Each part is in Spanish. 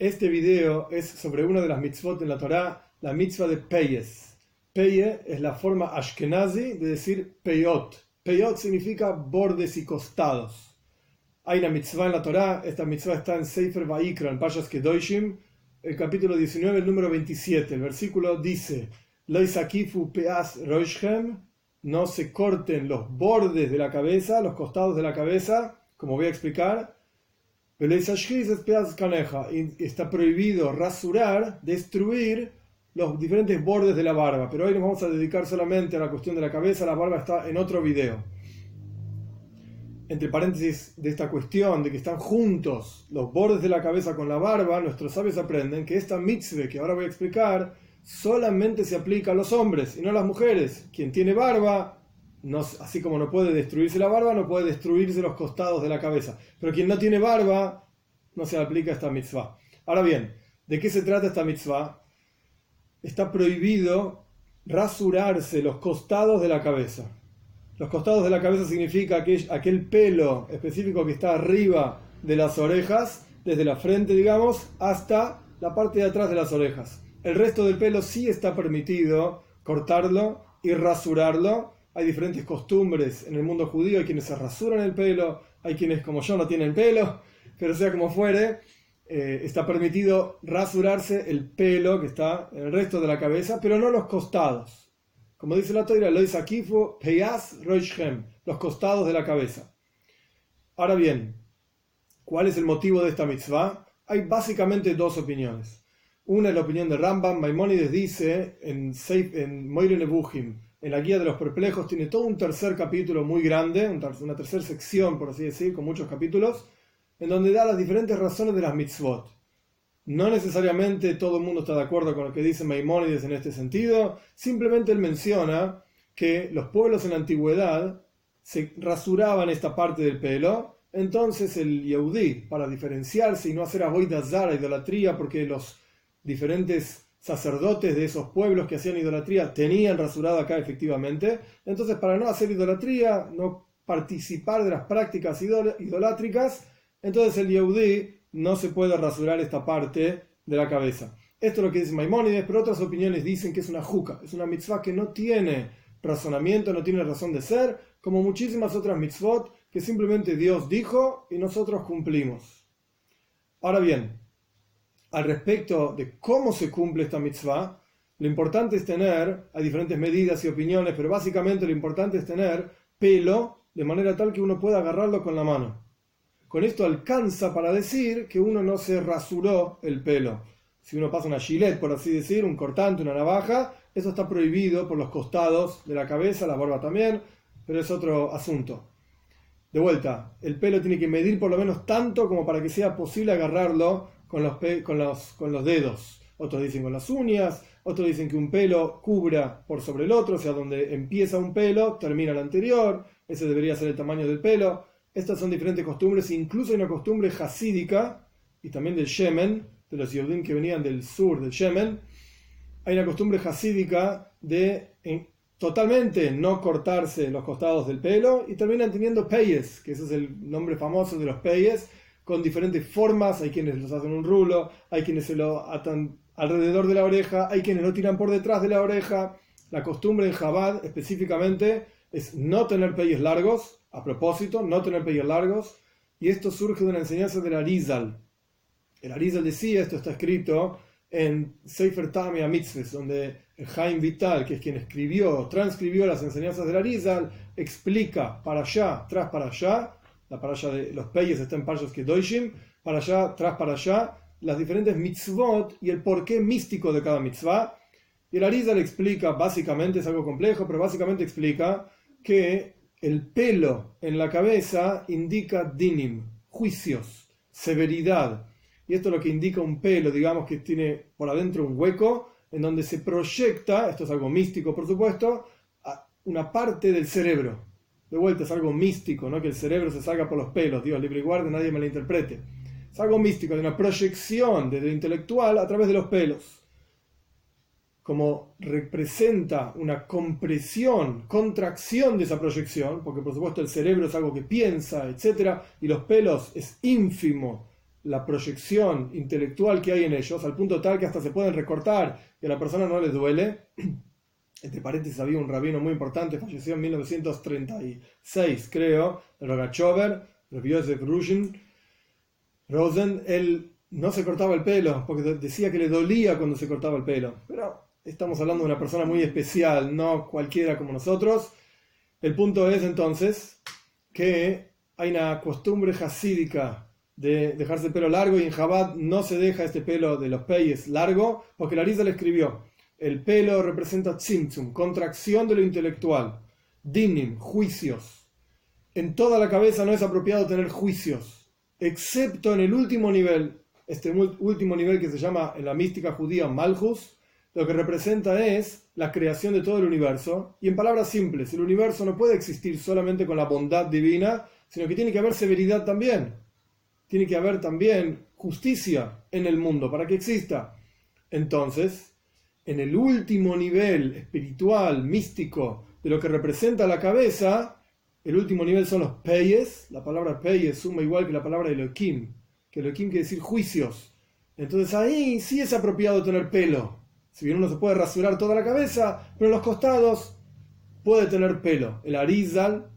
Este video es sobre una de las mitzvot en la Torá, la mitzvah de Peyes. Peye es la forma ashkenazi de decir peyot. Peyot significa bordes y costados. Hay una mitzvah en la Torá, esta mitzvah está en Sefer Vaikra, en Payas Kedoshim, el capítulo 19, el número 27. El versículo dice: Loisakifu peas roishem, no se corten los bordes de la cabeza, los costados de la cabeza, como voy a explicar. Y está prohibido rasurar, destruir los diferentes bordes de la barba. Pero hoy nos vamos a dedicar solamente a la cuestión de la cabeza. La barba está en otro video. Entre paréntesis de esta cuestión de que están juntos los bordes de la cabeza con la barba, nuestros sabios aprenden que esta mitzvah que ahora voy a explicar solamente se aplica a los hombres y no a las mujeres. Quien tiene barba, así como no puede destruirse la barba, no puede destruirse los costados de la cabeza. Pero quien no tiene barba, no se aplica esta mitzvah. Ahora bien, ¿de qué se trata esta mitzvah? Está prohibido rasurarse los costados de la cabeza. Los costados de la cabeza significa aquel pelo específico que está arriba de las orejas, desde la frente, digamos, hasta la parte de atrás de las orejas. El resto del pelo sí está permitido cortarlo y rasurarlo. Hay diferentes costumbres en el mundo judío. Hay quienes se rasuran el pelo, hay quienes como yo no tienen pelo, pero sea como fuere, eh, está permitido rasurarse el pelo que está en el resto de la cabeza, pero no los costados. Como dice la Torah, lo dice aquí los costados de la cabeza. Ahora bien, ¿cuál es el motivo de esta mitzvah? Hay básicamente dos opiniones. Una es la opinión de Rambam. Maimónides dice en, en Moire Nebuchim, en la Guía de los Perplejos, tiene todo un tercer capítulo muy grande, una tercera sección, por así decir, con muchos capítulos, en donde da las diferentes razones de las mitzvot. No necesariamente todo el mundo está de acuerdo con lo que dice Maimónides en este sentido, simplemente él menciona que los pueblos en la antigüedad se rasuraban esta parte del pelo, entonces el Yehudí, para diferenciarse y no hacer zara, idolatría, porque los diferentes sacerdotes de esos pueblos que hacían idolatría tenían rasurado acá efectivamente. Entonces, para no hacer idolatría, no participar de las prácticas idolátricas, entonces el Yehudí no se puede rasurar esta parte de la cabeza. Esto es lo que dice Maimónides, pero otras opiniones dicen que es una juca, es una mitzvah que no tiene razonamiento, no tiene razón de ser, como muchísimas otras mitzvot que simplemente Dios dijo y nosotros cumplimos. Ahora bien, al respecto de cómo se cumple esta mitzvah, lo importante es tener, hay diferentes medidas y opiniones, pero básicamente lo importante es tener pelo de manera tal que uno pueda agarrarlo con la mano. Con esto alcanza para decir que uno no se rasuró el pelo. Si uno pasa una gilet, por así decir, un cortante, una navaja, eso está prohibido por los costados de la cabeza, la barba también, pero es otro asunto. De vuelta, el pelo tiene que medir por lo menos tanto como para que sea posible agarrarlo con los, con los, con los dedos. Otros dicen con las uñas, otros dicen que un pelo cubra por sobre el otro, o sea, donde empieza un pelo, termina el anterior, ese debería ser el tamaño del pelo. Estas son diferentes costumbres, incluso hay una costumbre hasídica y también del Yemen, de los Yehudim que venían del sur del Yemen. Hay una costumbre hasídica de totalmente no cortarse los costados del pelo y terminan teniendo peyes, que ese es el nombre famoso de los peyes, con diferentes formas, hay quienes los hacen un rulo, hay quienes se lo atan alrededor de la oreja, hay quienes lo tiran por detrás de la oreja. La costumbre en Jabad específicamente es no tener peyes largos, a propósito, no tener peyes largos, y esto surge de una enseñanza del Arizal. El Arizal decía, esto está escrito en Sefer Tamia donde Jaime Vital, que es quien escribió, transcribió las enseñanzas del Arizal, explica para allá, tras para allá, la paralla de los peyes está en Parshas Kedoshim, para allá, tras para allá, las diferentes mitzvot y el porqué místico de cada mitzvah. Y el Arizal explica, básicamente, es algo complejo, pero básicamente explica que el pelo en la cabeza indica dinim, juicios, severidad. Y esto es lo que indica un pelo, digamos que tiene por adentro un hueco en donde se proyecta, esto es algo místico por supuesto, una parte del cerebro de vuelta es algo místico, ¿no? que el cerebro se salga por los pelos, Dios libre y guarde, nadie me lo interprete. Es algo místico, de una proyección desde lo intelectual a través de los pelos. Como representa una compresión, contracción de esa proyección, porque por supuesto el cerebro es algo que piensa, etc., y los pelos es ínfimo la proyección intelectual que hay en ellos, al punto tal que hasta se pueden recortar y a la persona no les duele. Entre paréntesis, había un rabino muy importante, falleció en 1936, creo, Rogachover, Yosef Ruzhin, Rosen, él no se cortaba el pelo, porque decía que le dolía cuando se cortaba el pelo. Pero estamos hablando de una persona muy especial, no cualquiera como nosotros. El punto es entonces que hay una costumbre hasídica de dejarse el pelo largo y en Jabad no se deja este pelo de los peyes largo, porque la Larisa le escribió, el pelo representa tzimtzum, contracción de lo intelectual, dinim, juicios. En toda la cabeza no es apropiado tener juicios, excepto en el último nivel, este último nivel que se llama en la mística judía Malchus, lo que representa es la creación de todo el universo. Y en palabras simples, el universo no puede existir solamente con la bondad divina, sino que tiene que haber severidad también. Tiene que haber también justicia en el mundo para que exista. Entonces, en el último nivel espiritual, místico, de lo que representa la cabeza, el último nivel son los peyes. La palabra peyes suma igual que la palabra Elohim, que Elohim quiere decir juicios. Entonces ahí sí es apropiado tener pelo. Si bien uno se puede rasurar toda la cabeza, pero en los costados puede tener pelo. El Arizal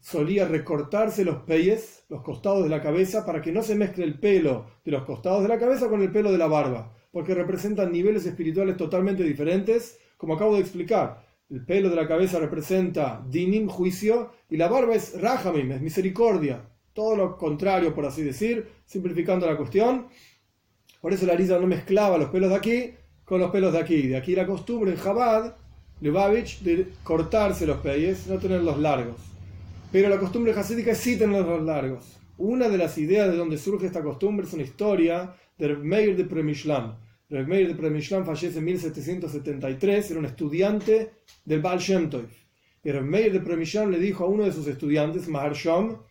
solía recortarse los peyes, los costados de la cabeza, para que no se mezcle el pelo de los costados de la cabeza con el pelo de la barba, porque representan niveles espirituales totalmente diferentes, como acabo de explicar. El pelo de la cabeza representa dinim, juicio, y la barba es rahamim, es misericordia. Todo lo contrario, por así decir, simplificando la cuestión. Por eso la Arisa no mezclaba los pelos de aquí con los pelos de aquí. De aquí la costumbre en Jabad, Lubavitch, de cortarse los peyes, no tenerlos largos. Pero la costumbre hasídica es sí tenerlos largos. Una de las ideas de donde surge esta costumbre es una historia de Meir de Premishlan. Meir de Premishlan fallece en 1773, era un estudiante del Baal Shem Tov. Y Meir de Premishlan le dijo a uno de sus estudiantes, Maharsham,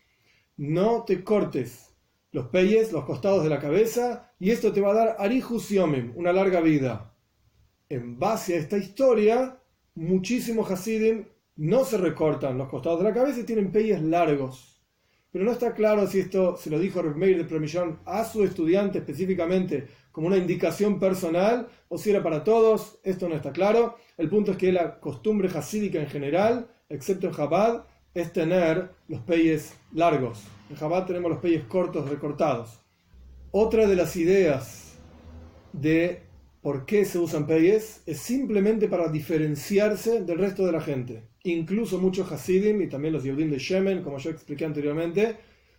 no te cortes los peyes, los costados de la cabeza, y esto te va a dar Arihus Yomim, una larga vida. En base a esta historia, muchísimos Hasidim no se recortan los costados de la cabeza y tienen peyes largos. Pero no está claro si esto se lo dijo Meir de Premillón a su estudiante específicamente como una indicación personal o si era para todos. Esto no está claro. El punto es que la costumbre hasídica en general, excepto en Jabad, es tener los peyes largos. En Jabad tenemos los peyes cortos recortados. Otra de las ideas de por qué se usan peyes es simplemente para diferenciarse del resto de la gente. Incluso muchos Hasidim y también los Yehudim de Shemen, como yo expliqué anteriormente,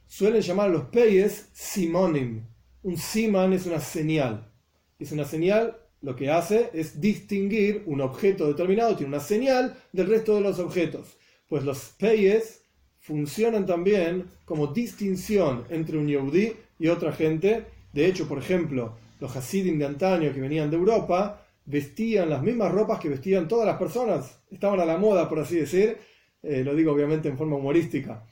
suelen llamar a los peyes simonim. Un siman es una señal. Es una señal, lo que hace es distinguir un objeto determinado, tiene una señal del resto de los objetos. Pues los peyes funcionan también como distinción entre un Yehudi y otra gente. De hecho, por ejemplo, los Hasidim de antaño que venían de Europa vestían las mismas ropas que vestían todas las personas. Estaban a la moda, por así decir. Eh, lo digo obviamente en forma humorística.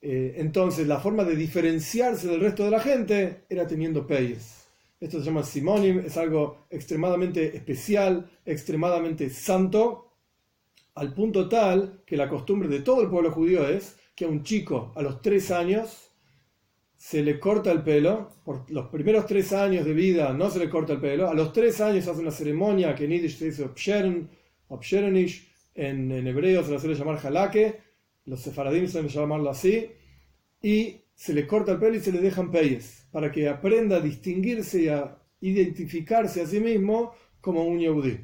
Eh, entonces, la forma de diferenciarse del resto de la gente era teniendo peyes. Esto se llama simonim, es algo extremadamente especial, extremadamente santo, al punto tal que la costumbre de todo el pueblo judío es que a un chico a los tres años se le corta el pelo, por los primeros tres años de vida no se le corta el pelo, a los tres años hace una ceremonia que en Yiddish se dice Obsherenish, en, hebreo se la suele llamar halake, los sefaradim suelen llamarlo así, y se le corta el pelo y se le dejan peyes, para que aprenda a distinguirse y a identificarse a sí mismo como un yehudí.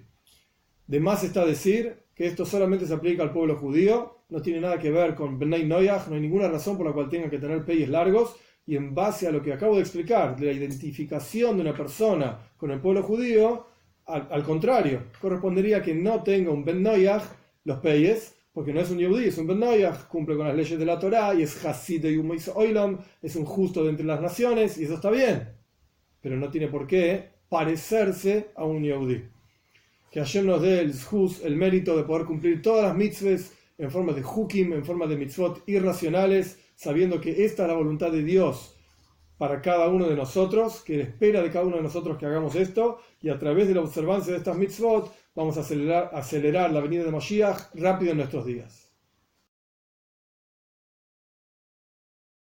De más está decir que esto solamente se aplica al pueblo judío, no tiene nada que ver con Bnei Noyach, no hay ninguna razón por la cual tenga que tener peyes largos, y en base a lo que acabo de explicar, de la identificación de una persona con el pueblo judío, al, contrario, correspondería que no tenga un Ben Noyach, los peyes, porque no es un Yehudi, es un Ben Noyach, cumple con las leyes de la Torá, y es Hasid de Oilam, es un justo de entre las naciones, y eso está bien, pero no tiene por qué parecerse a un Yehudi que Hashem nos dé el el mérito de poder cumplir todas las mitzvahs en forma de hukim, en forma de mitzvot irracionales, sabiendo que esta es la voluntad de Dios para cada uno de nosotros, que espera de cada uno de nosotros que hagamos esto, y a través de la observancia de estas mitzvot vamos a acelerar, la venida de Mashiach rápido en nuestros días.